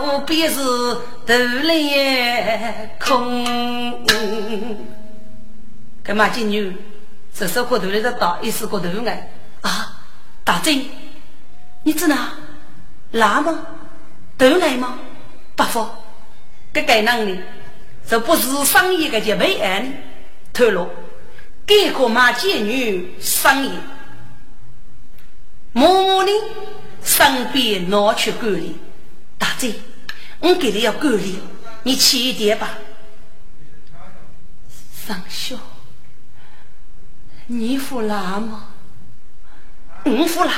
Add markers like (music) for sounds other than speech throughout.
手拍斧便是头脸空。干嘛今女手手过头来的打，一时过头来啊！大珍，你知道辣吗？头来吗？不服，这该哪里？这不是生意的就备案透露，给个马贱女生意，默默的身边拿去管理。大姐，我给你要管理，你轻一点吧。上校，你服了吗？我服了。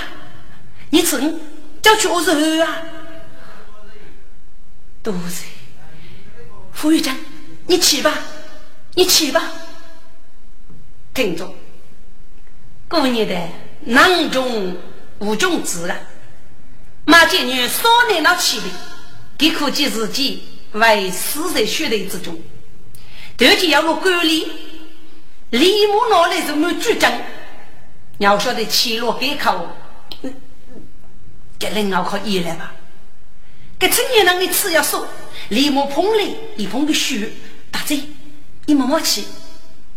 你真叫去我是啊？多谢，副院长。你去吧，你去吧。听着，过年的囊中无种子啊！马建女少年那起的，给可见自己为死在血泪之中。头天要我管理，李母拿来什么主张？要晓得起落给考，给人熬考一来吧。给青年人的次要说，李母碰来一碰个血。大嘴，你默默去，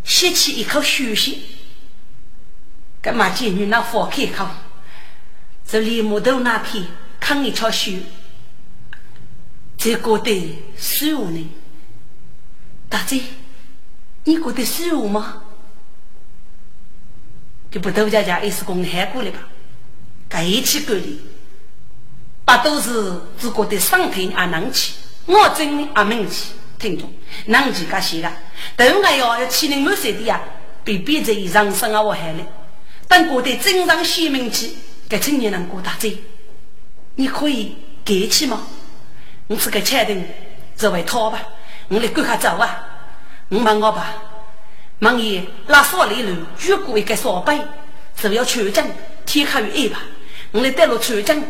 吸起一口血息。干嘛见女那放开口？这李木头那片看一条血，这觉得舒服呢？大嘴，你觉得舒服吗？就不多家家也是公海过来吧？该一起过的，大都是只觉得上天啊能去，我真啊闷气。听众，难几个写了，都还要要七零六岁的呀，比别在人生啊我还嘞。等过得正常鲜明起，给青年人过大嘴，你可以给起吗？你是个确定，这位他吧，我来赶快走啊！我问我吧，问爷拉少里路，举过一个扫把，是要全证，天黑于一吧？我来带路全证，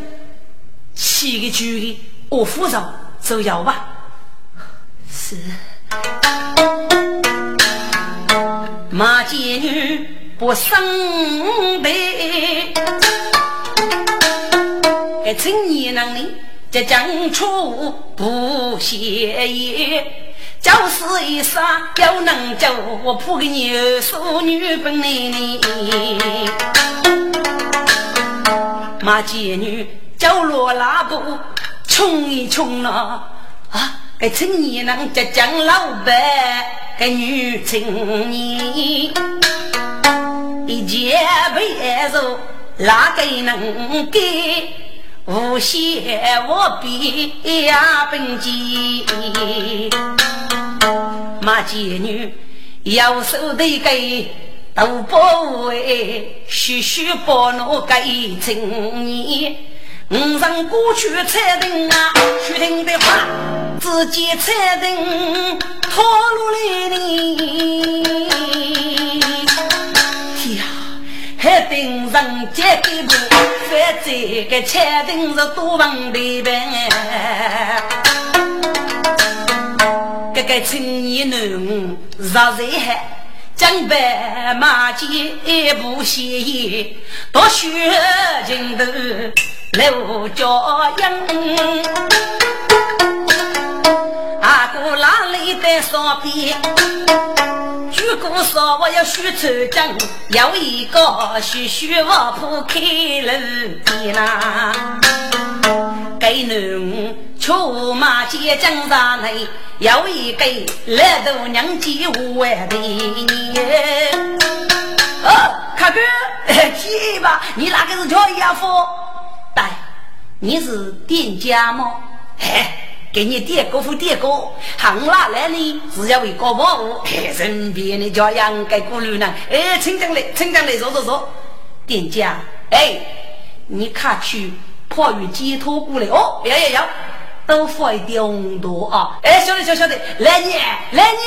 七个九个，我扶手走要吧？是马贱女不生悲，这青年能力这讲出不歇业，就是一杀要能救我破个牛淑女本领。马贱女叫罗拉布冲一冲了啊！个青年人浙江老板，个女青年，一件被褥哪个能给？无限我比呀本钱，马贱女右手的给都不为，徐徐把那个青年。五上过去彩灯啊，去听的话，只见彩灯套路来呢。定，人接给不？反这个彩灯是多问的呗。这个青年男热热海。江白马街不歇业，多学尽头刘家营。阿哥哪里在上边？如果说我要学抽江，有一个学学我铺开路边呐。给侬出马街江上内。有一个来度娘家五万的你，哦，卡哥，去 (laughs) 吧，你那个是叫姨夫？对，你是店家吗？嘿，给你点歌夫点歌，行啦来呢，只要为搞保护，(laughs) 身边的家养该顾虑呢。哎，请进来，请进来，坐坐坐。店家，哎，你看去破雨寄托过来哦，要要要，都放一点红豆啊。哎，晓得晓晓得，来你来你，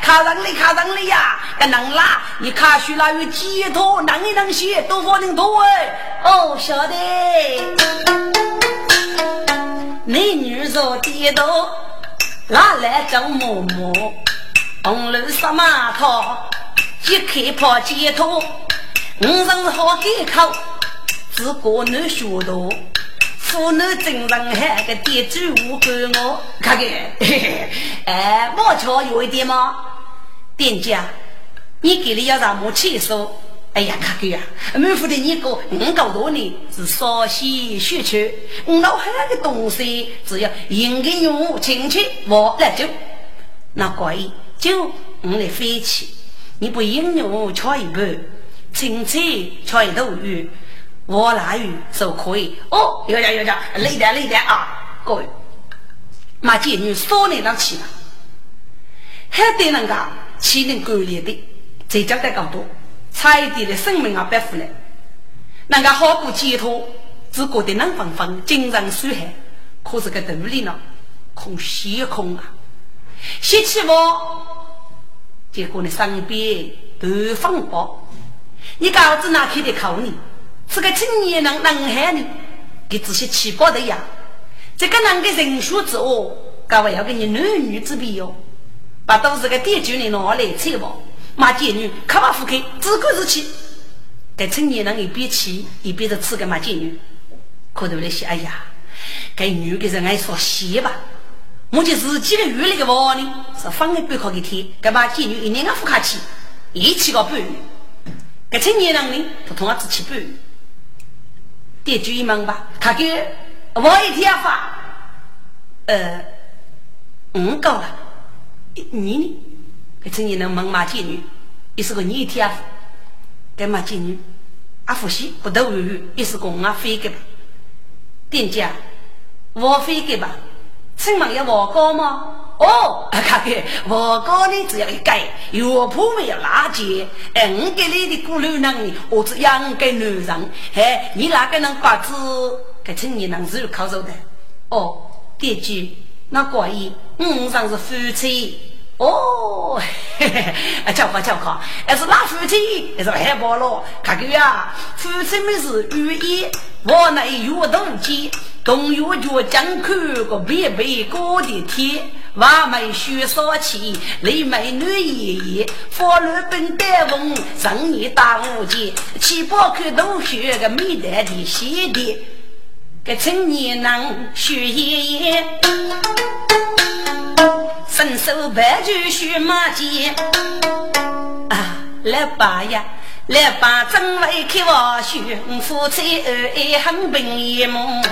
看上你看上你呀，个能啦，你看去那有寄托，能一能些都放点多哎。哦，晓得。美女坐低头，拿来找嬷嬷。红楼上马套，一开跑街头。五人好开口，自个能学多。妇女真人还个点酒无管我，看看，(laughs) 哎，我瞧有一点吗？店家，你给了要让我起手。哎呀，卡哥呀，满腹的你个五够多年是少些学区，我老汉的东西只要应该用亲戚我来就，那怪就我来飞起，你不应用敲一半，亲戚敲一头鱼，我那鱼就可以。哦，有点有点，累点累点啊，各位，马姐女少年当起了，还得人家气能够烈的，再讲得更多。差一点的生命啊，白付了。那个好过解脱，只觉得冷风风，精神舒害。可是个肚里呢，空虚空啊，吸气不，结果呢，身边都放包。你告子哪天的口呢？是个青年人能害你，给这些气包的呀。这个人的人数之恶，各位要跟你男女之别哟，把都是个点酒人拿来吃吧。马贱女，可把腹开，自个自气。该青年人一边气一边在吃个马贱女，可头那些哎呀，该女的人爱说戏吧。目前自己的月里的娃呢，是放一半考给天，该马贱女一年个付卡气，一起个半月。该青年人呢，他同样只起半月。点注意问吧，他给我一天发，呃，五够了，你呢？这青年人问马妓女，也是个女天赋。跟马妓女，阿福西不得无语，也是个阿飞给吧？店家，我飞给吧？请问要我高吗？哦，看给我高呢，只要一改，药铺没有垃圾。哎，我给你的鼓励人，我只养给男人。哎，你哪个能把子？给青年人是靠走的。哦，店家，那怪异，我上是夫妻。哦，嘿嘿，啊，叫好叫好，还是拉夫妻，还是海包了？看个呀，夫妻们是寓意，我那有动机，共有脚将看个白白高的天，娃们学少气，雷美女爷爷，法律本带风，上你大无节，七八口都学个美淡的鞋的，个青年人学爷爷。伸手白驹须马剑啊，来吧呀，来吧，正为开我兄夫妻恩爱很平一梦。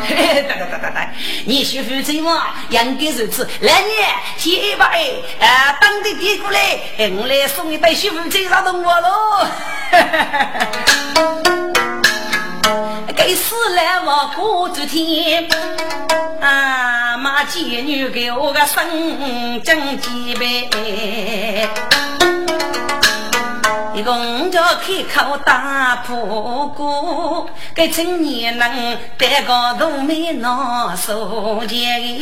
嘿嘿，对对对对对，你媳妇妻嘛，应该如此。来你提一把哎，啊，当地递过来，我来送一杯媳妇妻上动我喽。(laughs) 给死来我过几天，啊，马贱女给我个生蒸几杯，一共叫开口打破锅，给青年人带个大美拿手钱，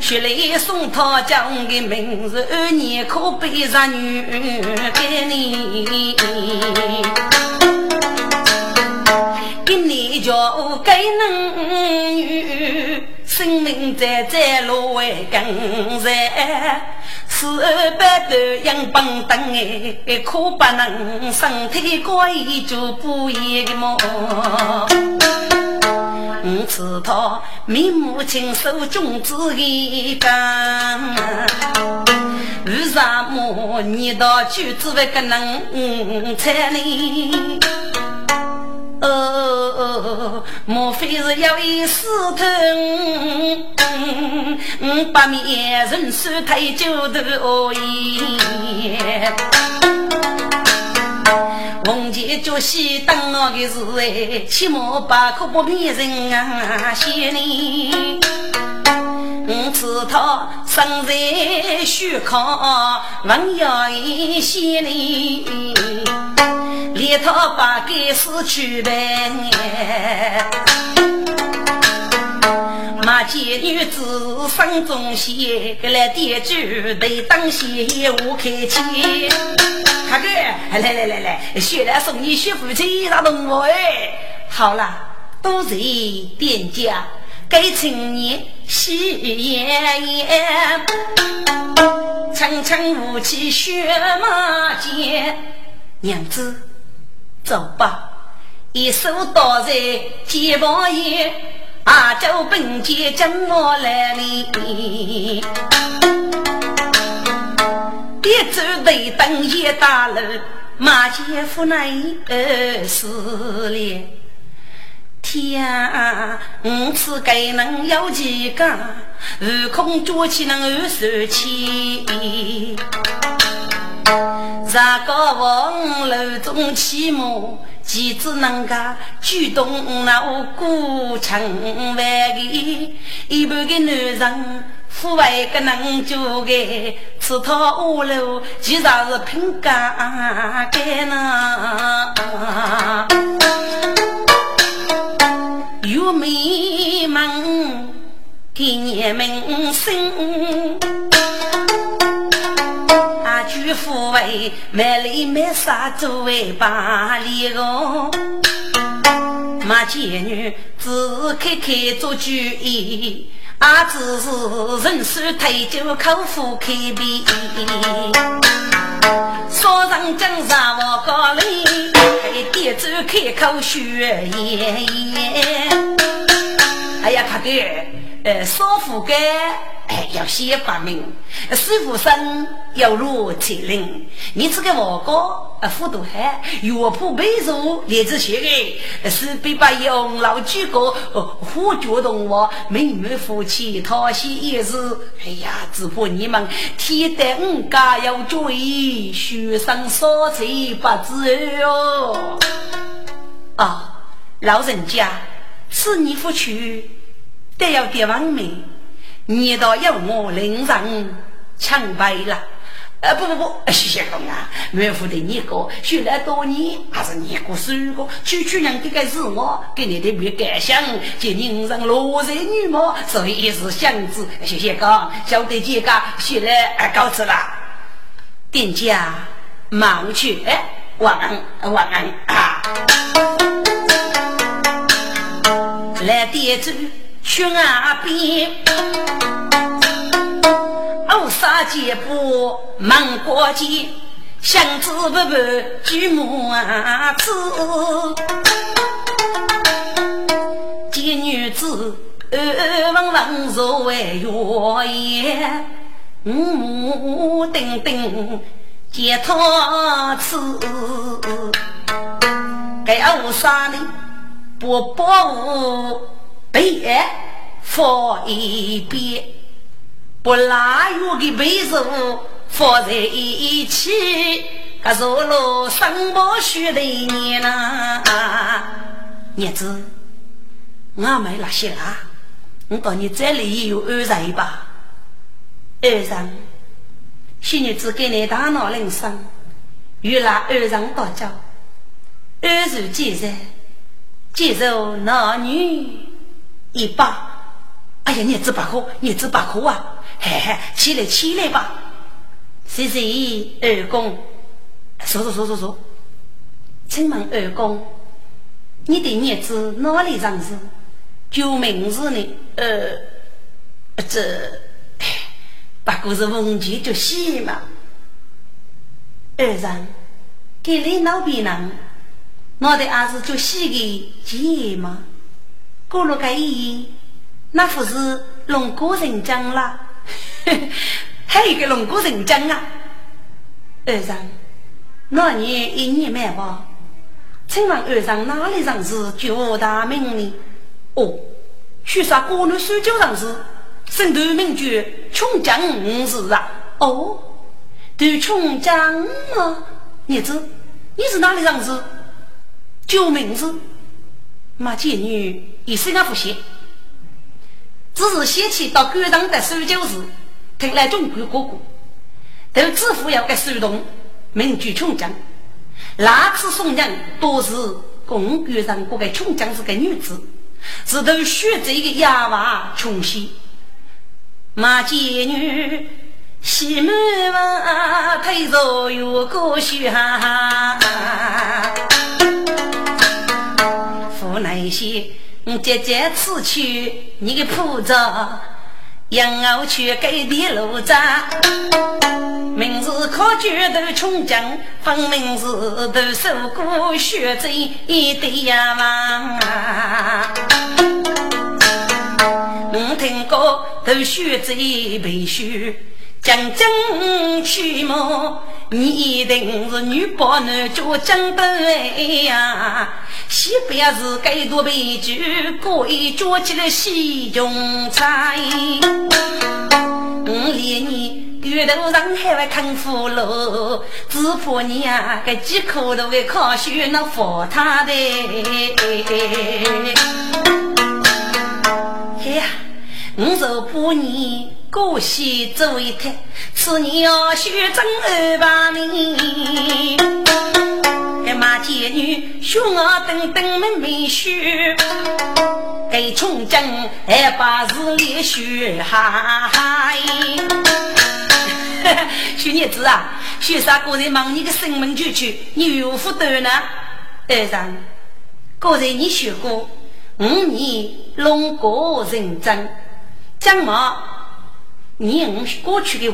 学来送他讲的名字，二年可背上女给你。给你叫给能女，生命在在路为更在，四百多样板凳哎，可不能身体怪就不一个么？我知道，面目清瘦，君子一刚，为什么你到举子不可能才呢？哦，莫非是要一死头？嗯，把面人手太久的哦耶！红旗脚西等我的是哎，起码把可不骗人啊，谢你。我知他生在虚考，文要一些呢，连他把该死去呗。马见女子生中仙，来点酒得当先，我开钱。大哥，来来来来，学来送你媳妇去啥动物哎？好了，都是店家。给青年喜颜颜，层层雾气雪马间。娘子，走吧，一手刀在肩膀沿，阿周本街将我来临。别走对灯一大楼，马前夫乃二四连。天啊！五次该能有几个？悟空捉起能二十七。三个王楼中起码，岂止能够举动那古城外的一半个男人，富外个能做个，吃他五楼，其实是凭干干呢。有美梦给你们生，阿舅父为买里买啥作为把里个，马见女只开开做主意，阿只是人手退酒口腹开闭，说上江山我高丽。店主开口说言言，哎呀，他的呃，少妇干哎要先发明，师傅生要入铁林，你这个王哥啊，富都海岳父背书列子学的，是被把养老几个虎脚动物，妹妹夫妻讨喜也是，哎呀，只怕你们天得五家要注意，学生少才不知哟。啊，老人家，是你夫去，得要点完美。你倒要我领上抢白了？呃，不不不，谢谢公啊，岳父的你哥学了多年，还是你过十个，区区人这个是我给你的没感想，见人上落人女貌，所以也是相子。谢谢哥，晓得这个学了告辞了。店家忙去，哎，晚安，晚安啊。来店主。去岸边，乌纱结布忙过街，香子不不举木子，见女子温文若为月夜，木丁丁结桃子，该乌纱呢不保被放一边，不拉远的被子放在一起，可是我生不许的你呢？儿子，我没那些啦，我到你这里有二人吧？二人，新日子给你大闹人生，与那二人打交，二人接受，接受男女。一把，哎呀，日子不好，日子不好啊！嘿嘿，起来起来吧！谢谢二公，说说说说说，请问二公，你的日子哪里上市？就名字呢？呃，这不过是文具就戏嘛。二人，给你老别人，我的儿子就戏的结吗？过了个一那不是龙骨人讲了？(laughs) 还有一个龙骨人讲啊！二丈，那年一年买吧？请问二丈哪里上是九大名呢？哦，许啥国内苏州人是生头名叫穷江五是啊？哦，对穷江啊，你知你是哪里上是？叫名字？马姐女一生啊不写，只是写起到馆长的收酒时，听来中国哥哥，都自负要个手动，名居穷江。那次送人都是公馆长过个穷江是个女子，是都学这个哑娃穷西。马姐女西门娃推着有个学哈。那些姐姐此去，你个铺子，养我去给你路子。明日考卷都穷讲，分明是都受过学这一堆呀嘛。我听过都学这背书，讲真去么？你一定是女宝男就讲对呀。西边是该多悲剧，过一脚起来西中菜。我连你月头上还会看俘虏，只怕你呀，个几口都会考学那佛他的。嘿呀，我就怕你过西走一趟，此年要学正二八年。马贱女，凶我等等妹妹婿，给穷将还把日里学哈哈。徐娘子啊，学啥个人忙你个生门就去，你有福多呢？二上，个人你学过五年龙国人真，讲嘛，你我过去的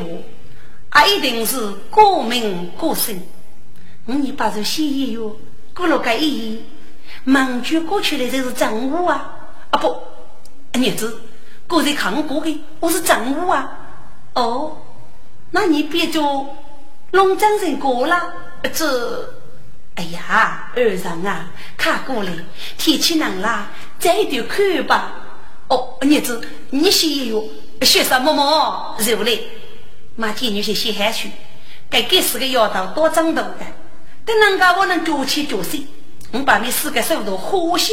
话，一定是过名过姓。你把这写一哟，过了个一页，满句过去的就是正午啊！啊不，儿子，过在看过的，我是正午啊！哦，那你别做龙江人过了，这，哎呀，二上啊，看过来，天气冷了，再点看吧。哦，儿子，你写一哟，写什么么？肉嘞，马天女些写下去，该给四个丫头多长大的。等人家我能脚起脚睡，我把你四个手都呼吸。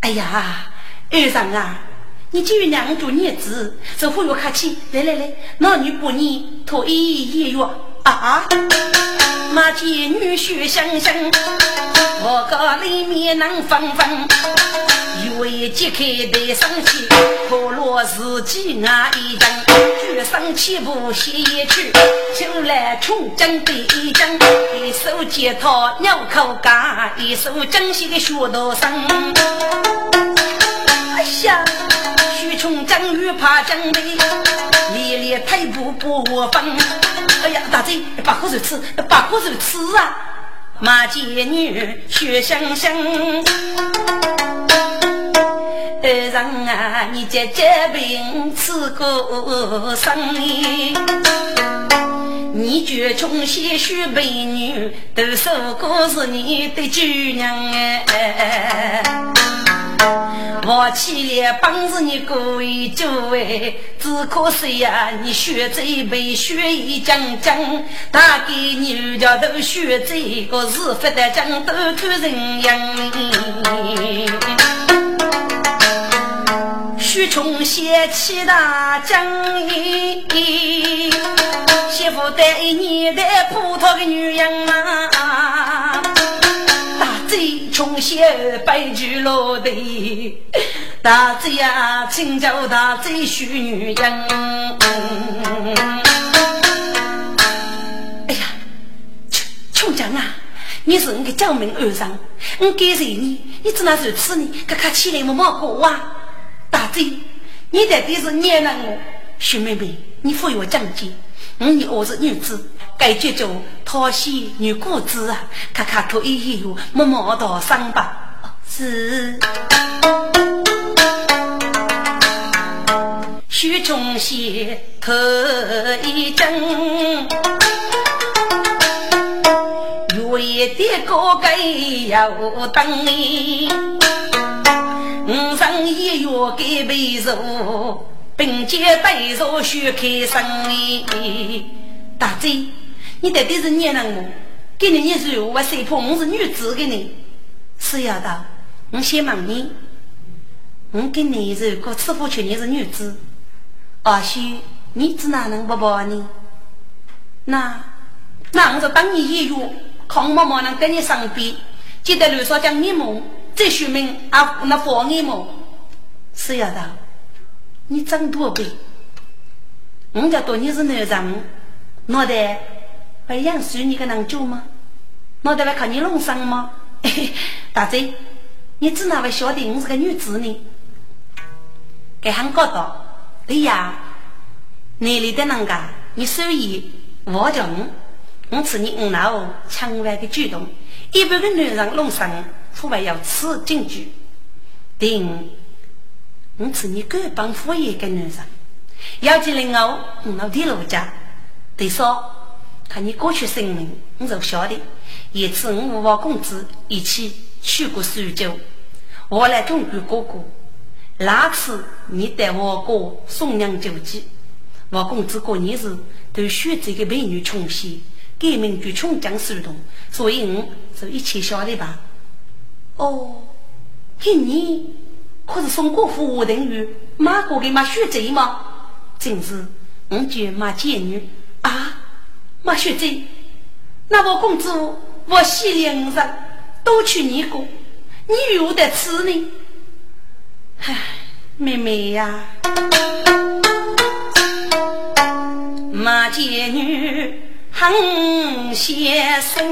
哎呀，二上啊，你就两住日子，这忽悠客气。来来来，那你把你脱衣衣哟啊！马见女婿香香，我个里面能放放。为揭开的生气，可落自己那一张，举上起步写一曲，就来穷江的一张，一手吉他鸟口干，一手正西的学道声。哎呀，徐穷江欲怕江北，连连退步不分。哎呀，大嘴把口水吃，把口水吃啊！马姐女学香香。二人啊，你姐姐病吃过生意，你绝穷些许美女，都说过是你的主娘哎。我起来帮着你过一酒哎，只可惜呀，你学这一杯学一将将，大概你家都学这个是不得将都看人样。许琼写起大将，媳妇带一年的葡萄的女人啊，大嘴穷写白驹落地，大嘴呀请教大嘴许女人。哎呀，穷穷将啊，你是我的救命恩人，我感谢你？你只能如此呢？咔咔起来，我莫过啊！大嘴，你到底是娘了我？徐妹妹，你扶我讲解。你儿子女子，该叫做讨喜女姑子啊！看看头一有默默道伤吧。是。徐中写头一针，月的高盖要等你。一月给背簌，并肩背簌许开生意。大姐，你到底是念了我？给你你是我谁婆，我是女子给你。是要的，我先问你，我跟你如果吃不去你是女子，或许你子哪能不保你？那那我就当你演员，康妈妈能跟你上边，记得路上讲你梦，再说明啊那放你梦。是要的，你长多呗？我家多你是男人，脑袋会养水你个能做吗？脑袋来看你弄伤吗？(laughs) 大嘴，你怎哪会晓得我是个女子呢？给喊搞到，对呀，你里的人家，你手艺我叫我，我吃你五老千万的举动，一般的男人弄伤，父辈要吃进去。第五，我是你各帮副业的男人，要进来我老弟老家。得说，看你过去生命，我就晓得。一次，我和王公子一起去过苏州，我来中国哥哥。那次你带我哥送娘救济，我公子过年时都选择个美女穷些，改名叫穷江苏东，所以我就一起晓得吧。哦，给你可是送过父我等于马哥给马学贼吗？真是，我就马贱女啊，马学贼。那我公子，我喜两人都去你过，你有得吃呢？唉，妹妹呀，马贱女很先生，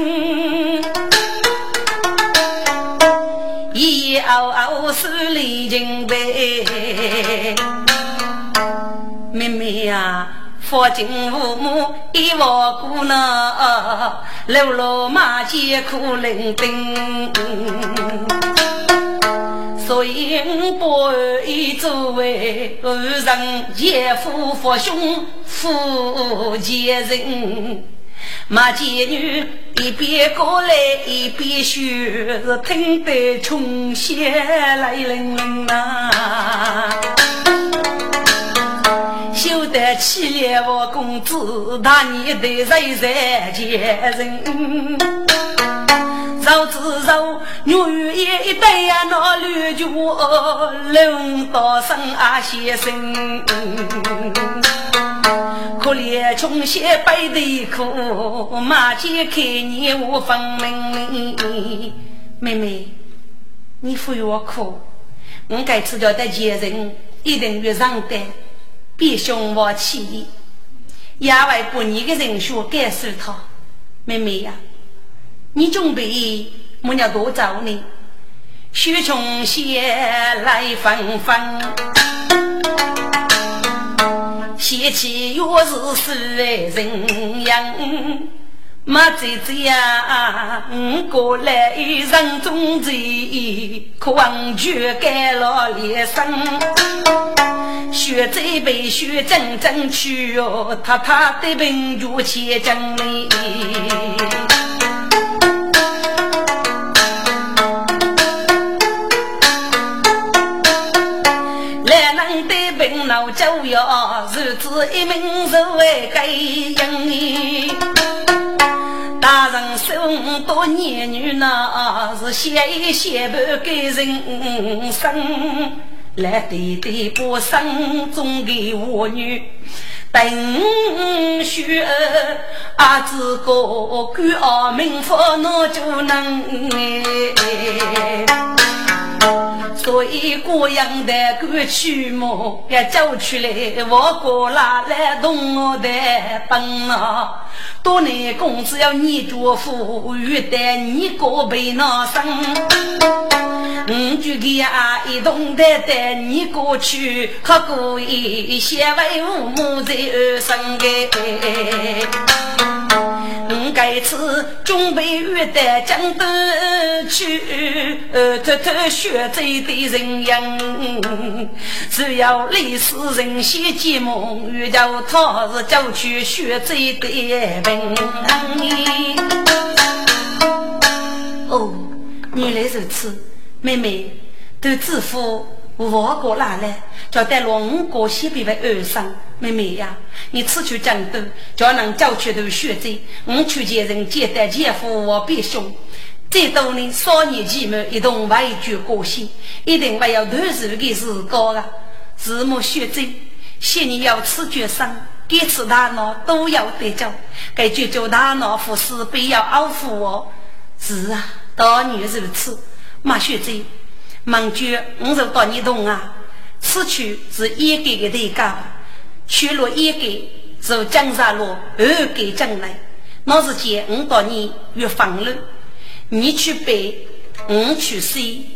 一嗷嗷是离情悲，妹妹呀。父亲父母一窝孤呢，流落马街苦伶仃。所以我不愿作为二人姐夫父兄夫家人。马街女一边过来一边说，是听得穷血来淋淋呐。修得起来，我公子大年的人在见人，早知道女也一代呀，那绿脚龙刀生啊先生，可怜穷些背的苦，马前看你我分明。妹妹，你不要哭，我该吃掉的贱人一定要让的。别凶我气，野外过年的人说感受他，妹妹呀，你准备么要多早呢？雪中仙来纷纷，贤妻若是世人样。马姐姐呀，我过来人中贼，可望绝盖了脸生。学这辈学真真去哟，他他的病如千针哩。就要日子一命是为该人。大人生多年女那是写写不给人生，来对对不生中的我女，等学儿子个官儿名福那就能所以过样的歌曲么，要走出来，我过来来动我的本啊！多年公子要你做夫，欲带你过辈那生。我就给阿一同的带你过去，可过一些为父母在二生哎。我该次准备约带江东去，偷偷学走的人样。只要历史人写记梦，遇到他是就去学走的。哦，原来如此，妹妹都自负我过来了，叫带龙哥先别为二生。妹妹呀，你此去江都，叫人叫去头学贼，我去见人接待姐夫我别凶。再多年少年期满，一同外绝过心，一定不要投诉的是高啊！字母学贼，谢你要此决心，给此大脑都要得救，该解救大脑服侍，不要傲负我。是啊，当年如此，马学贼。孟觉，我就到你懂啊！此去是一个的代价，去了一个是江山路，二个将来。那是见我到你越放了，你去北，我去西，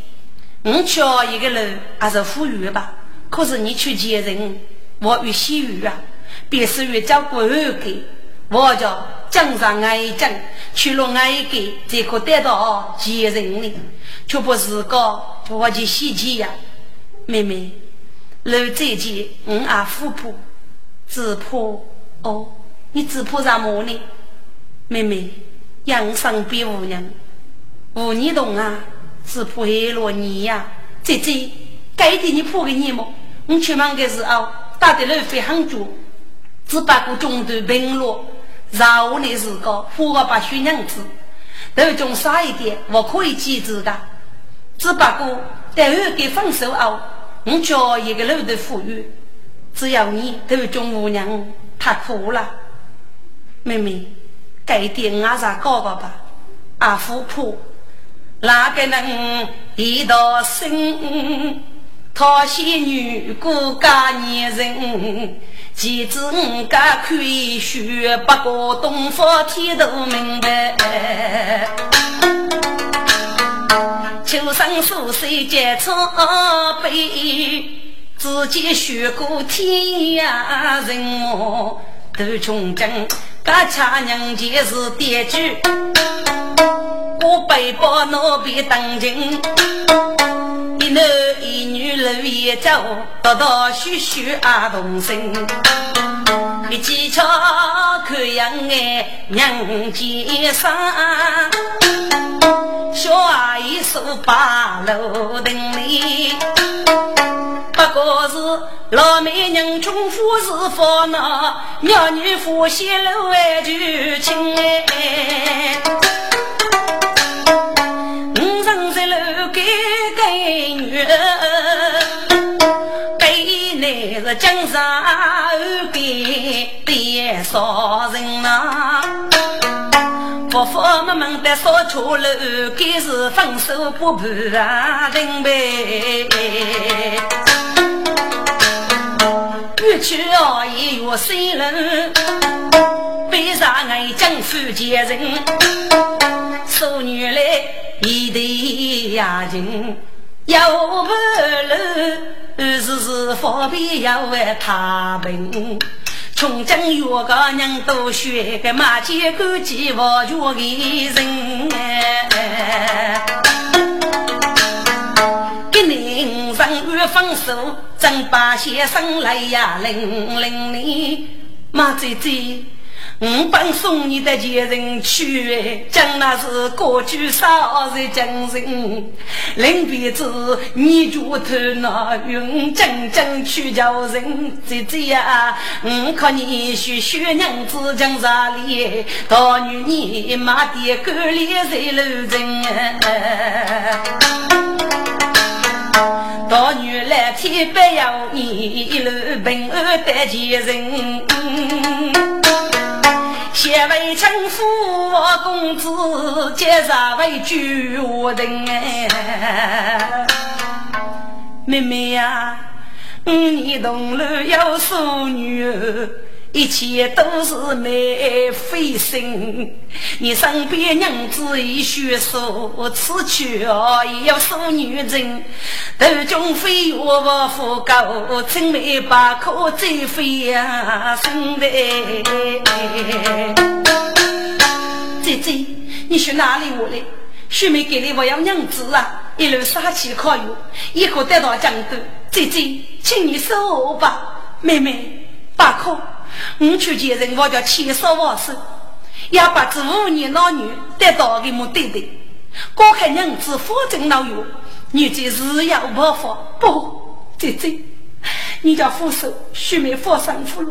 我去一个人还是富裕吧？可是你去见人，我越西域啊，便是越交过二个，我叫江山爱讲，去了爱个才可得到见人呢。却不是个我的喜气呀，妹妹，老姐姐，我阿富婆，只怕哦，你只怕什么呢？妹妹，养生比无娘，无你懂啊，只怕黑罗你呀，姐姐，该点你破给你么？我出门的时候打的路费很足，只把个中途平路，然后的时候活个把血娘子，头中少一点，我可以记住的。只不过待二给分手后，我叫一个老的富裕，只要你头中无娘，太苦了。妹妹，该点阿啥搞搞吧？阿富婆，哪个能一道心？讨媳女过家年人，岂知我家看学，不过东方天都明白。秋生宿舍结草碑，自己学过天涯人么？都穷尽，家家娘家是爹句，我背包那边当亲，一男一女路一走，道道学学阿童生，一技巧看样哎娘家生。小阿姨手把楼顶里，不过是老美人穷富是烦恼，妙女夫妻楼外就亲哎。五层在楼给给女，北内是江山给别少人呐。伯父们们的说错了，该是分手不判啊人呗。越去啊也越心人，悲伤爱将夫结人，说女来一对呀情，要不了，时时方便要为他们。从今月个娘都学个马街过几望月的人，给您上月分手，正把先生来呀领领你马姐姐。我本送你的前人去，讲那是过去少日精神。临别子，你就头那用真正去叫人。姐姐呀，我看你学学娘子讲啥哩？大女你妈的狗脸在路人，大女来天不要你一路平安的前人。先为称呼我公子，接着为舅我人哎，妹妹呀，你同路有淑女。一切都是美费心，你身边娘子已学说，此去哦也要送女人。头中飞我不服够，青梅把可再飞呀，兄弟。姐姐，你去哪里我来？秀梅给你我要娘子啊，一路杀气可有，一可得到江都。姐姐，请你收我吧，妹妹，把可。我去见人，我叫千少万寿，要把这五年老女带到的目的的。我看娘子福正老有，女子日要不发，不姐姐，你叫副手，徐梅放上俘了。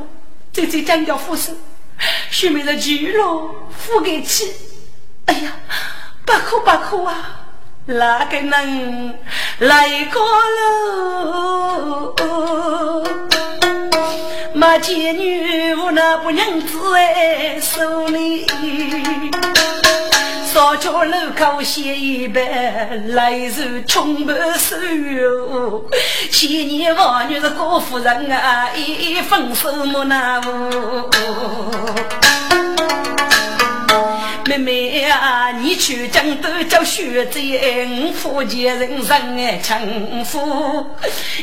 姐姐讲叫副手，须眉的去了，付给起。哎呀，不哭不哭啊！哪个能来过喽？马前女我那不娘子哎，手里少桥路口写一半，来日穷不收哟。千年王女是高夫人啊，一分手莫难无。妹妹呀，你去江都叫学子，福建人生爱称呼，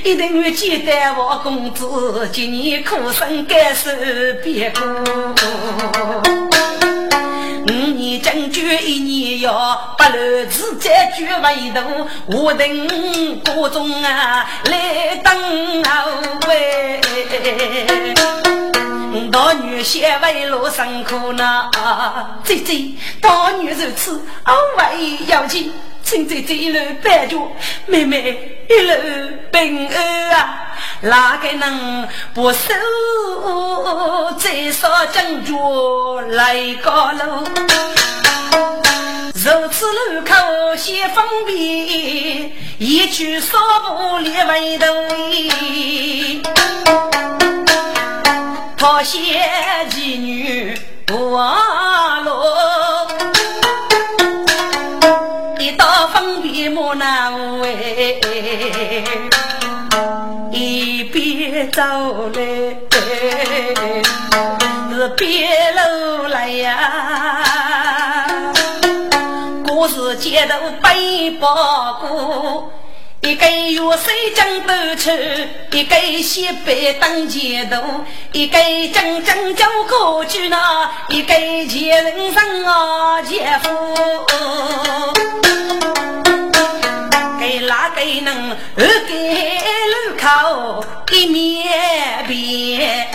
一定要记得我公子，今年苦生甘受别苦。五年将军一年要八路子再举围堵，我等各种啊来等候喂。大女先为路辛苦呢，姐姐，大女如此，我为要紧，请姐姐一路伴着妹妹一路平安啊！哪个能不守在少将军来高楼？如此路口先方便，一去少步列为头。讨嫌妓女不忘路，一到分别莫难为，一边走来是别路来呀，故事街头背包过。一个月水江头吃，一个西北当前途，一个将将叫过去那，一个前人生啊前夫，给哪个能二给路口一面边，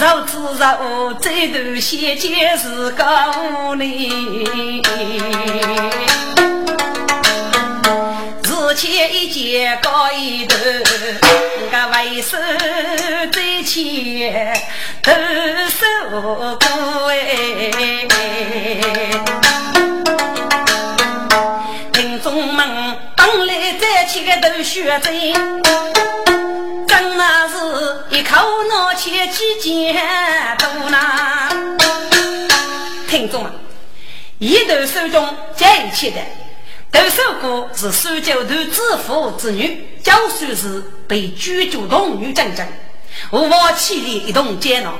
绕子绕这头先见是高里。前一节高一头，个为首在前，头手过哎。听众们，当来再起个头血针，真那是一口脑切几件多呐。听众们，一头手中在一起的。窦守国是苏州头知府之女，教书时被举族童女整整，无法起立一同监牢，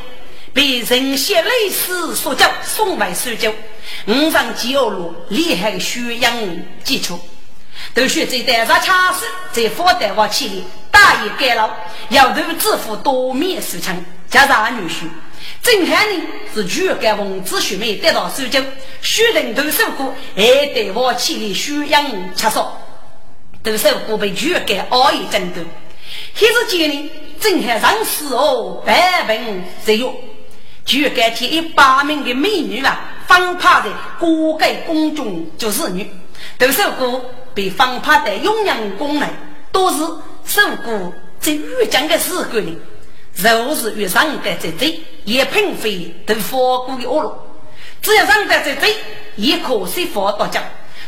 被人血泪史所教，送回苏州。五上饥饿路，厉害血养基础。窦学在带上枪手，在佛代我起立，大义改牢，要头知府多面受枪，加上女婿。正汉呢是全干文子学妹得到苏州，许人都受过，还得我起来宣扬吃少，都受过被全干熬夜争夺。黑日间呢，正汉上死哦，百病日月，全干替一百名的美女啊，放趴在各个宫中做侍女，都受过被放趴在雍阳宫内，都是受过在御江的时候呢。若是遇上的这贼，也并非都放过的恶路。只要上的这贼，也可惜放到家。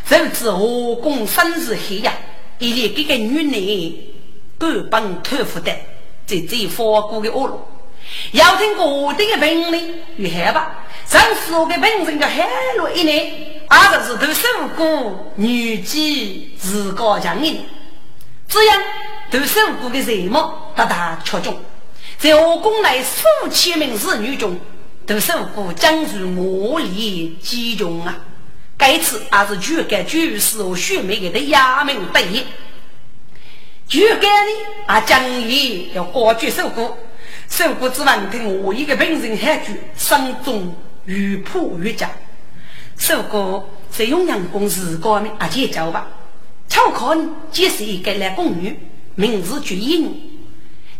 如此何公生日黑呀？一连给个女人半帮托付的，这贼放过的恶路。要听我的本领与害吧？上次我给本人的海路一年，二个是都受过女妓自高强硬，这样都受过的人貌大大出众。在我宫内数千名侍女中，都受过将如魔力击中啊！该次还是全干军事和血梅给的衙门得意，全干呢啊将也要高举受过，受过之王听我一个本人喊句，声中愈破愈佳。受过在永阳宫时高明啊，结交吧。巧看结识一个来宫女，名字绝英。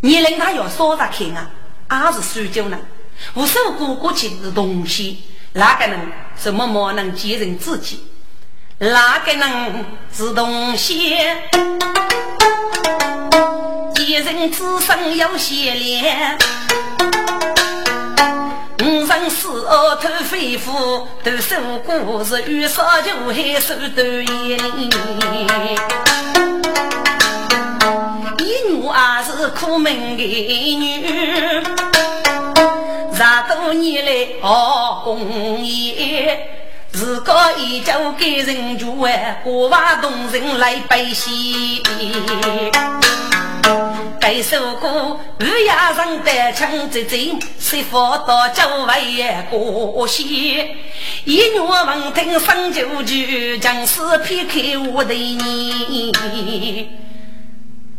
年龄他要少着看啊，还是苏州呢？无数过过去的东西，哪个人是默默能见人自己？哪个人是东西？几人之身有血脸。五人四二头飞虎，都受过是遇上就害手段严。一女还是苦命的女，十多年来熬工业，自个依旧给人住哎，国外动人来背戏。该首歌日夜上得唱着嘴，谁辅到周围过戏？一月闻听声就去，将士劈开我的你。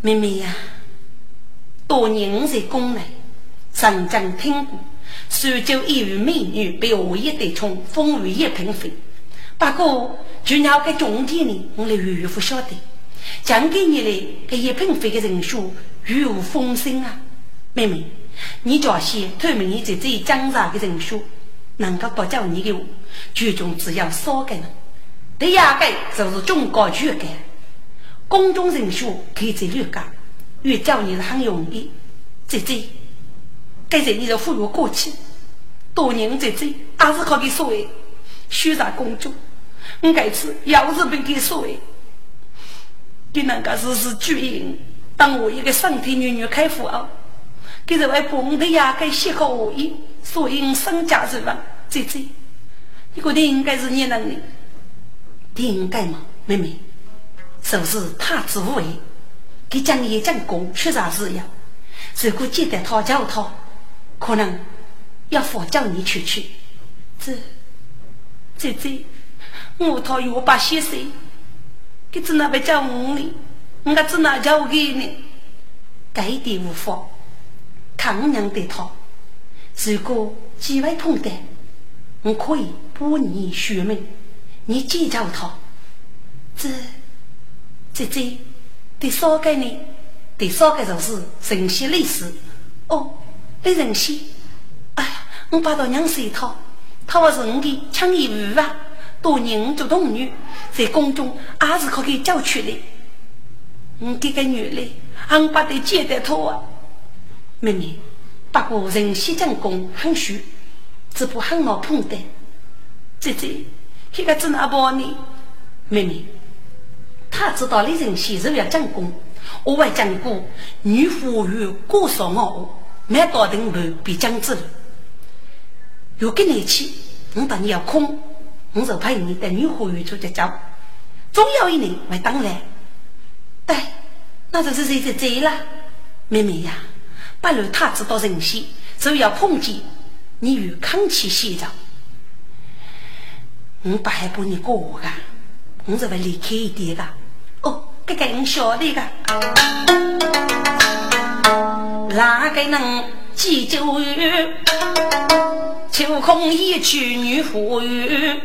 妹妹呀，多年在宫内，曾经听过，苏州一位美女被我一对冲，封为一品妃。不过，就要个重点呢，我来岳父晓得，讲给你的这一品妃的人数。如无风声啊，妹妹，你叫些透明你在这江上的人数，能够不叫你的，剧中只要少个人，第二个就是中高举个，公众人数可以在六个，越叫你是很容易。姐姐，该在你的俘虏过去，多年姐姐还是靠给所谓虚上公主，我这次要是被给所谓，你那个是是巨婴。当我一个身体女女开富哦，给这位公的呀，该写个我意，所以身价之万，姐姐，你觉得应该是你能力？应该吗，妹妹？是不是太自为？给讲也讲功，确实是要。如果记得他叫他，可能要佛叫你出去。这，姐姐，我讨厌我把先生，给只那边叫我哩。我只能叫我给你，该的无法抗娘的他。如果机会碰到，我可以帮你续命，你记住他。这这这第三个呢？第三个就是神仙历史。哦，那神仙，哎呀，我把他娘死他，他还是我的强义无啊！多年做童女，在宫中也是可以教出来。你这个女的，俺把得接得脱啊！妹妹，不过人西将功很虚，只怕很难碰的。姐姐，这个怎那帮呢？妹妹，他知道你人西是要讲功，我还讲过女夫与过少我，没到定路必将之路。有个年纪，我当你要空，我就陪你带女夫与出去走，总有一年会当来。对，那就是谁在追了？妹妹呀，不如他知道人心，就要碰见你与康熙先生。我不害怕你过我的，我是会离开一点的。个我晓得的。哪个能记酒语？秋空一曲女妇语，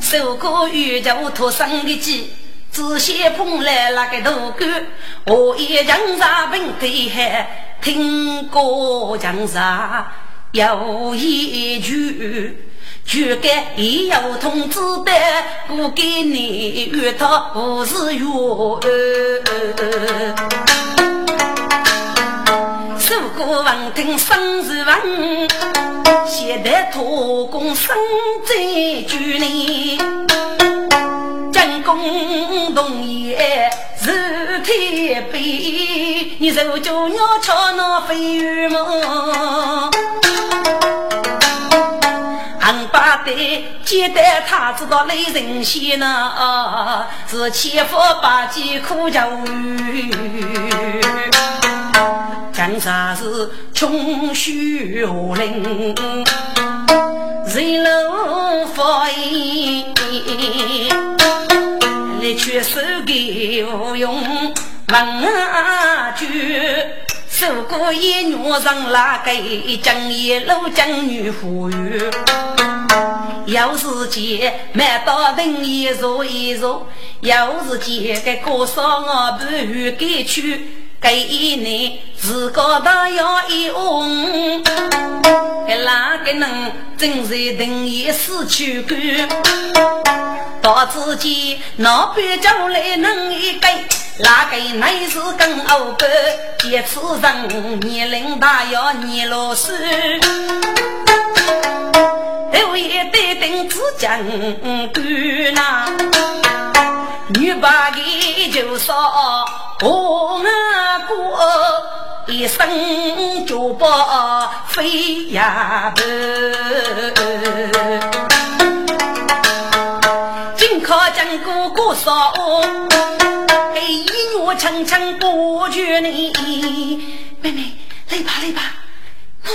受过宇宙托生的鸡。仔细碰来那个头骨，我一江山平地海，听过江山有一句，就该也有通知的，我给你与他不是缘。受过王听生是文，现在土工生在局里。共同也是天悲，你手脚要瞧那飞鱼么？俺把的接待他知道雷人仙呐，啊是千夫百计苦教育，江山是穷虚灵，人老发言。你却手给无用问句，受过一女上拉给江一路江女富裕，有时间买到等一坐一坐，有时间给过少我不如给去。给你自个的要一翁。给哪个能正在等夜死去干？到自己那边将来能一个，哪个乃是更欧个？一次人年龄大要年老岁，头也得等子将干呐，女把的就说我过。一生就把飞呀奔，金靠金哥哥说，哎，一月层层过去你，妹妹来吧来吧，喏，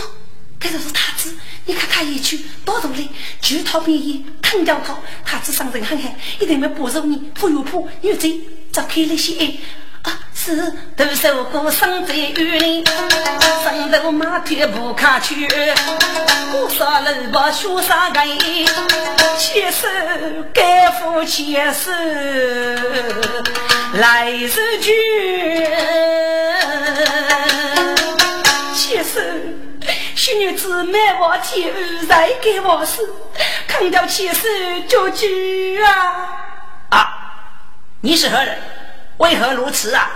这就是太子，你看他一去多大力，举头便宜，疼叫他，太子上阵很狠，一定要保住你，不有怕，有罪，早开了些。是独守孤身在雨林，身头马蹄不卡去，孤杀路把雪杀干，牵手该夫牵手来日久，牵手小女子满望天日再给我死，看到牵手就去啊！啊，你是何人？为何如此啊？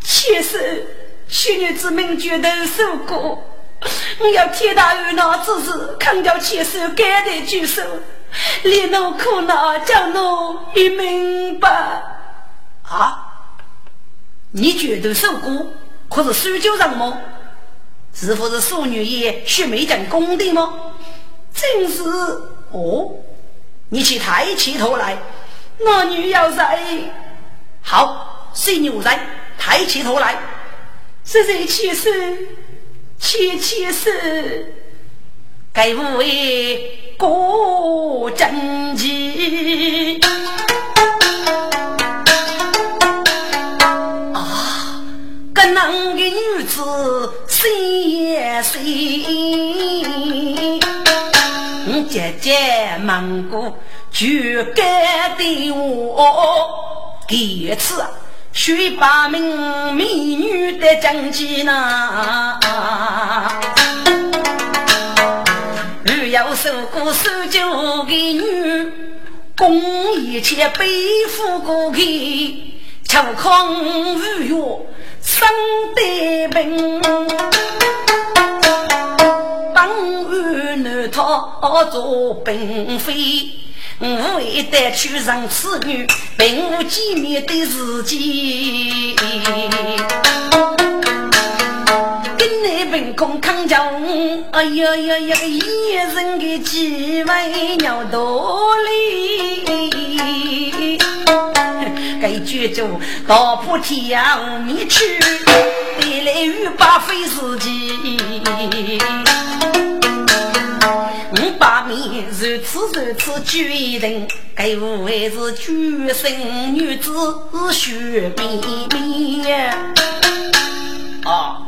妾身昔日之命绝头受过，我要天大冤恼之事，看叫妾身甘得举手，连侬苦恼叫侬一明白。啊！你绝头受过，可是苏州人吗？是否是淑女也须眉讲功的吗？正是哦。你去抬起头来，那女要在。好，谁女人？抬起头来，是人起身，起起身，该无为过正气。啊，更能的女子心碎，姐姐忙过就该的我，第次啊。许八名美女的正气呢，如要受过受教的女，共一切背负过去，求康无药生得病，当儿男他做并非。无为得去生此女，并无见面的时间。跟你凭空扛着，哎呀呀呀！一人的几位鸟多哩，该举着到破天无面去，带来雨把费时间。五百米如此如此决定，该无还是举身女子血绵绵。啊，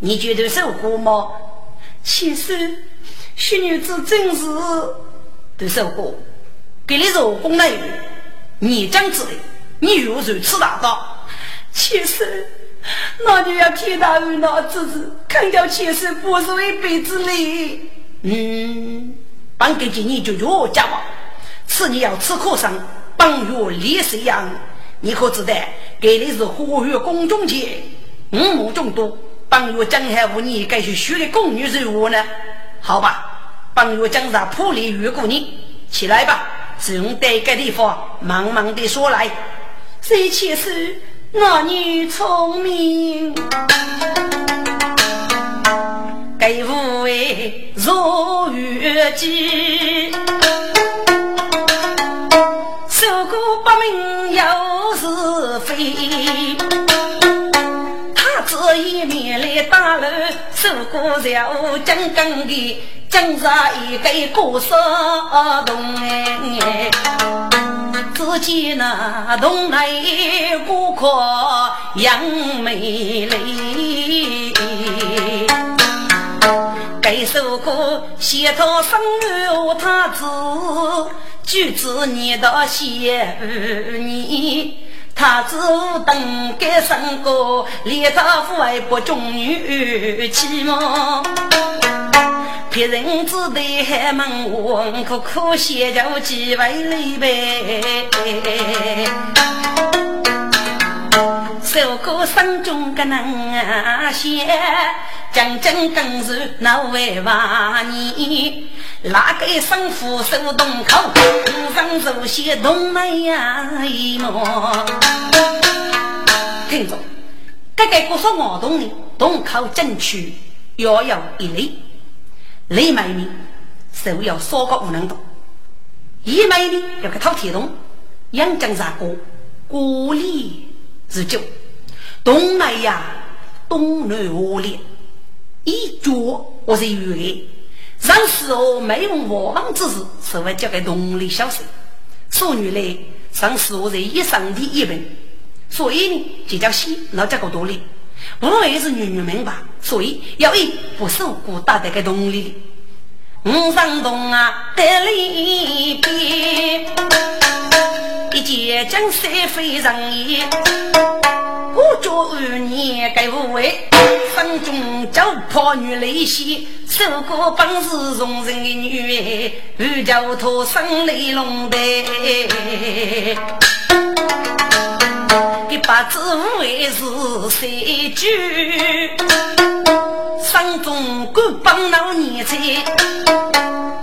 你觉得受过吗？其实，许女子真是都受过。给你入宫内，你将之的，你如如此大道。其实，那就要天大恩那之子，看叫其实不是一辈子哩。嗯，帮给今年就药家吧，此你要吃苦生，帮药立谁样？你可知道？给的是花月宫中节，五亩众多，帮药江海无你该去学的宫女人物呢？好吧，帮药江上破例越过你，起来吧，只用待个地方，慢慢的说来。谁且是那女聪明？该无为如月季，受过不明又是非。他这一面来打了，受过小将更的，江上一个过山洞哎，只见那洞内孤客杨梅丽。该首歌写到生儿他子，举子你到写儿女，他子等该生个，连他父爱不忠女妻吗？别人只得还问我，可可惜就几位礼呗。受过山中的那些，将将更是那位娃你，哪个生父手动口，上手写动脉呀一么？听着，这个故说我懂的，动口争取要有一类，雷买呢手要少个不能动，一买呢要个掏铁洞，养江啥锅，锅里是酒。东南呀，东南恶劣，一脚我是有的。上时候没用王之事，是为交给东里小事。说女嘞，上时候在一上的一本，所以呢，就叫西老家个多哩。不也是女女们吧？所以要一不受孤打的个东里。五上东啊，得里边，一见江山非常意。我做二年该无畏，分中就怕女泪洗，受过本事容人的女，二叫他生雷龙的。一把子无畏是谁句？山中各帮老年才，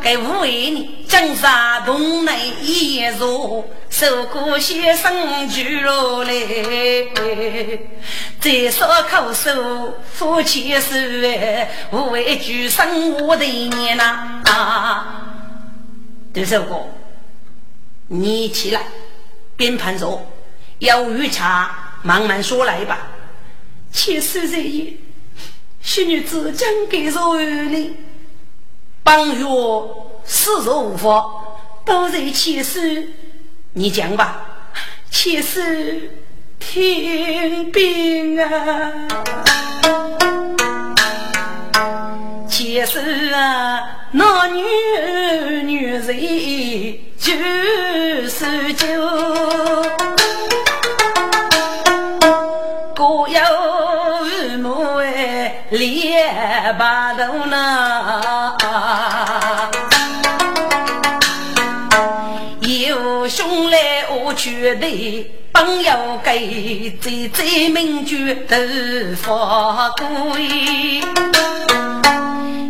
该无畏呢？江山东南一座。受过先生举落来，再说口手夫妻手，无畏举生我的年呐。这首歌，你起来，边盘说，要御茶，慢慢说来吧。七十这夜，小女子将给若你，半月四十无法，都在七十。你讲吧，且是天兵啊，且是啊，那女女人就是酒，各有，连把头呢。绝对朋友给，最最名句都发贵。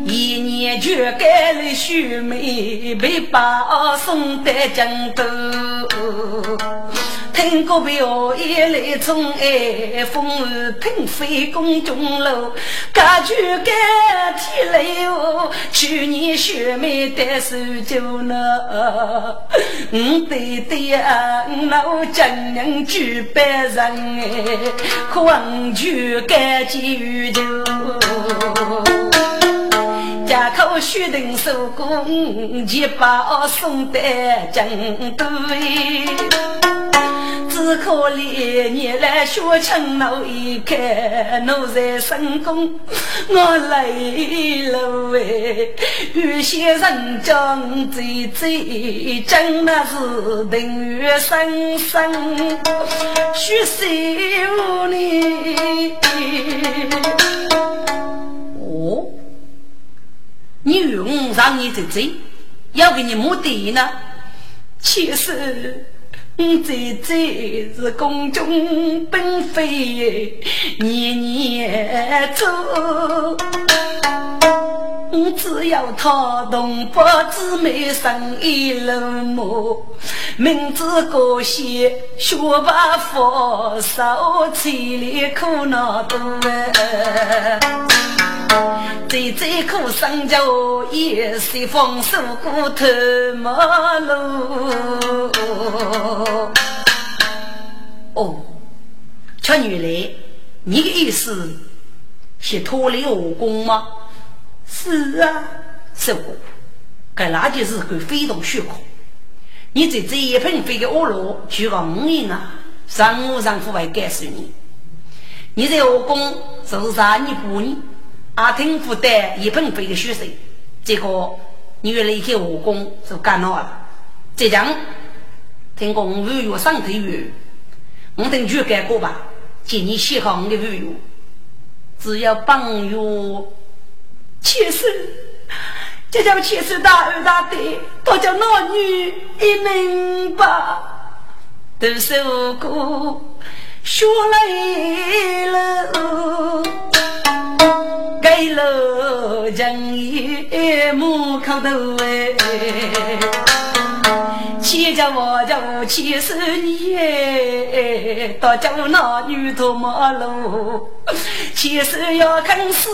一年就给了秀妹，被把送到江都。听过表演来从爱风儿喷飞宫中楼，感觉感体累哦。去年学妹带手酒呢，嗯对对呀，老丈人举办人哎，黄酒干几宇宙，家口须等手工，一把送到江都。只可怜你来学成老一看，奴才成功，我累了喂。有些人讲最最真的是等于生生虚岁无你。哦，你用让你最最要给你目的呢？其实。(laughs) 姐姐是宫中嫔妃，年年走。我只要他同不姊妹生一路母，明知故乡学把佛，受千里苦恼多。最最苦生就一随风受过头马路。哦，瞧女来，你的意思是脱离我宫吗？是啊，是过，该那就是个非同虚空。你在这一盆飞的恶路，去个五年啊，上午上户会感受你。你在我宫受啥？你不你阿听负担一盆飞的血水，结果你又离开我宫就干恼了。这样，听讲五月上头月，我等去改过吧，今年写好我的五月，只要半月。其实这叫七岁大二大的，都叫男女一明白。都受过学来了，给了人一木口头哎。千家我家千手年，大家男女同马路，牵手要看死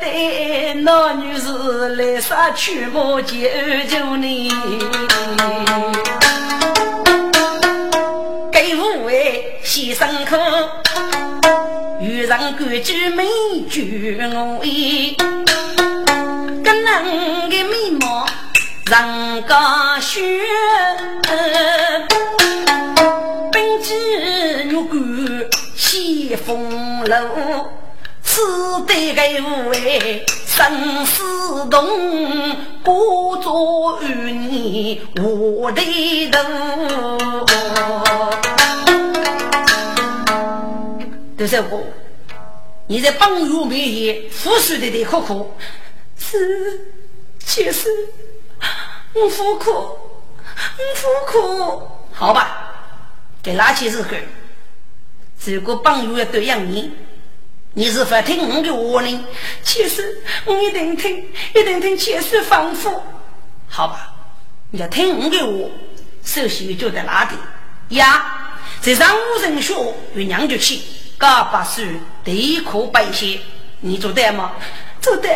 的，男女是来杀去不救救你。给五位先生看，遇上规矩没举我意，跟人的面貌。人家学，本机玉冠西风楼，此地个位生死动，不作与你我的头。杜少哥，你在帮助面前付出的的苦苦，是其实。我服苦，我服苦，好吧，给拿起日个。如果帮友要对养你，你是否听我的话呢？其实我一定听，一定听，切实反复。好吧，你要听我的话，首先就在哪里呀？在上五人学与娘就去，嘎把书一课白写，你做得吗？做得，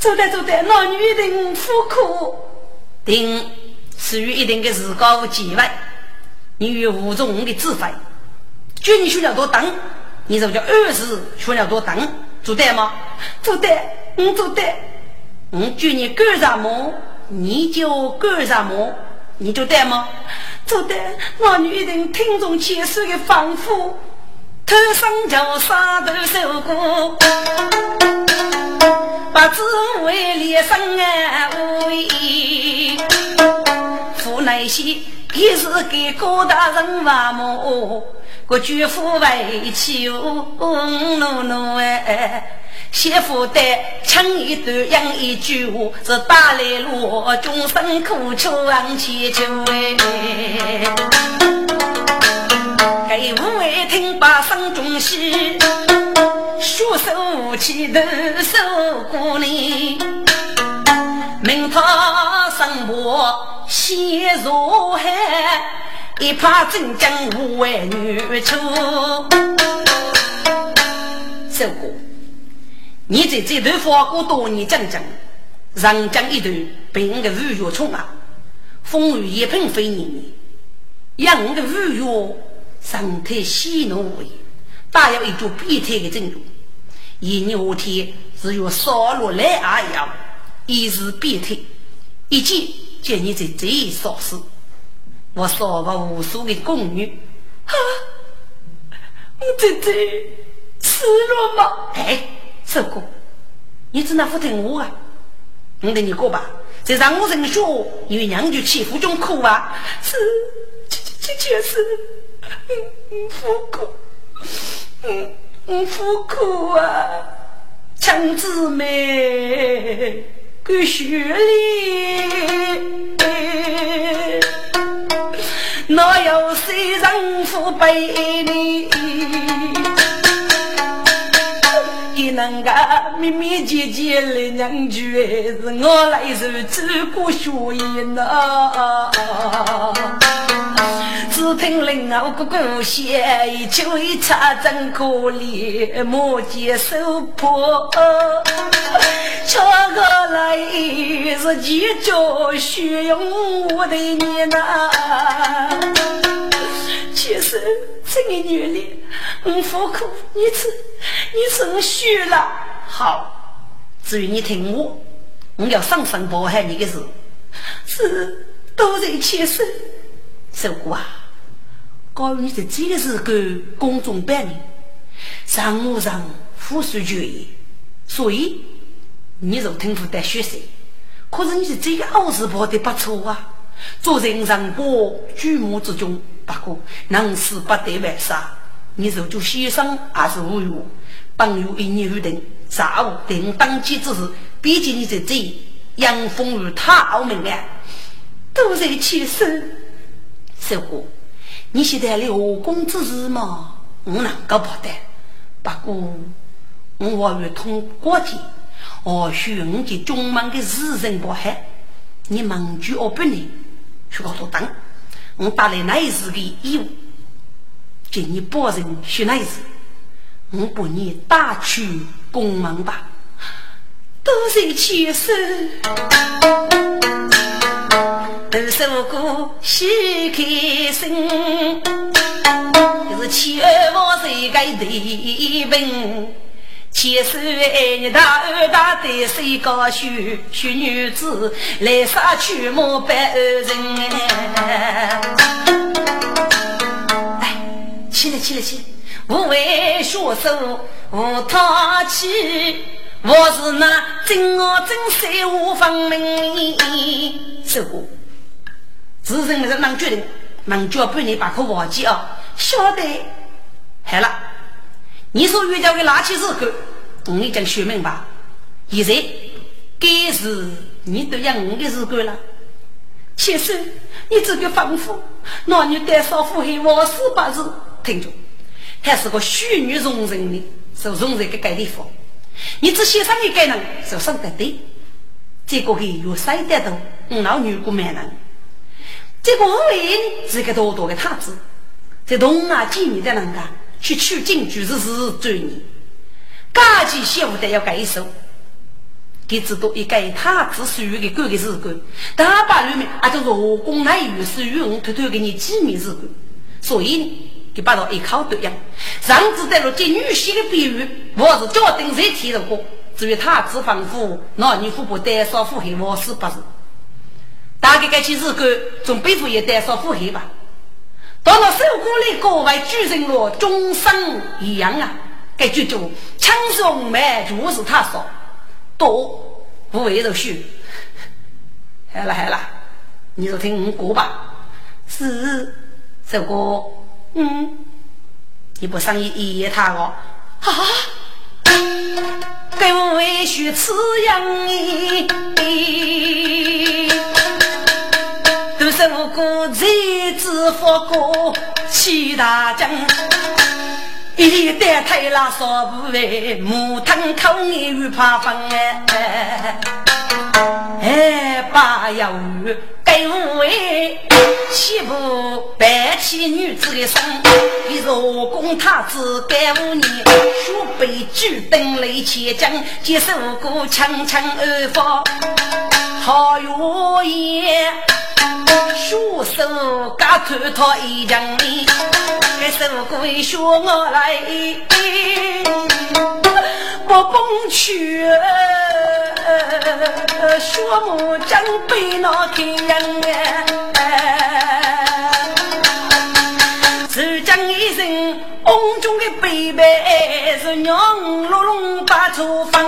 做得，做得，那女的苦苦。定属于一定的自高机会，你与吴中的指挥，军训了多等，你就叫二十训了多等，做对吗？做对，我做对。我叫你干什么，你就干什么，你就对吗？做得，那你一定听从前世的吩咐，头上就杀头受过。不知为烈生啊，为父那些也是给高大人话么？个舅父为妻哦，奴奴哎，媳妇的唱一段养一句话，是打来路，终身苦求往前求哎。给五位听把声中戏。血手起头受过你，明他生活陷如海，一怕真将无为女出。受过，你在这头花过多年，讲讲，人讲一段，凭个五月冲啊，风雨一喷飞你，养个五月身体喜怒为，大有一种变态的证据。一牛天只有烧落来而样，一时变态，一见见你在这一烧死，我烧过无数的宫女，啊！我在这死了吗？哎，这个，你只能不听我啊！我跟你过吧，在让我人说，因为娘就欺负中苦啊，是，这这这是，嗯嗯，苦苦，嗯。我苦苦啊，强姊妹够血里，哪有谁人父背你？一能个密密结结来娘眷，是我来受这个血印呐。只听林后个故乡，一秋一茶真可怜，莫见手破。巧个来是几朝血用我的你呐？其实这个女的，我苦苦，你吃，你吃我虚了。好，至于你听我，我要上山报害你的事，是都在前身，受过啊。告诉你在这个时候公众办理，上务上复述决议，所以你就听不得学生。可是你是这个奥字跑的不错啊，做人上过举目之中，不过能死不得万杀。你是做先生还是无用？朋友一年约定，上午等当机之时，毕竟你在这杨风雨他命啊，都在起身。师傅，你现在立何公之事吗？我能够不得，不过我还要通过节，或许我这中门的私人不好，你忙句我不能，去搞多等。我带来那一次的义务，叫你保证学那一次，我把你打去公门吧。多谢千岁，都受过喜开心，就是千万岁该对本。千岁爱你大二大的谁高秀，秀女子来杀去莫百人。哎，起来起来起来，无为学手无淘气，我是那真我真三无分明。师傅，自认是能决定，能教半年把课忘记啊？晓得，好了。你说遇到个垃圾日子，我已经说明白。现在该是你都要我的日子了。其实你这个吩咐，那你带少妇还王死八字，听着，还是个虚女容人的，是容人个盖地方。你只写上一个人，就上得对。这个还有三点多，我老女过蛮人。这个五位是个多多的太子，在东啊几年的人家。去取经就是是罪孽，家己媳妇得要改手，给知道一改他只属于给哥的事干，大把里面啊就是我公来与是与我偷偷给你机密事干，所以给把到一口对样，上次带了这女婿的比喻，我是叫定谁提的过，至于他只吩咐那女夫不带少妇黑，我是不是？大概该去日干，从背负也带少妇黑吧。到了受过的各位主人了，终生一样啊！该剧组枪松梅就是他说多不为肉虚。好了好了，你就听我过吧。是这个，嗯，你不上一一夜他哦啊？给我为许此样都是我哥才知佛过七大将，一代太拉少不为木汤口眼与怕风哎，哎把要给我为七步白起女子的身，一若公太子干五年，学背举灯来千将，接受过枪枪而发，好有言。书手嘎头套一张脸，该手鬼学我来，不蹦去，学木匠背那天哎，是讲一声，瓮中的背背是娘隆隆把厨房。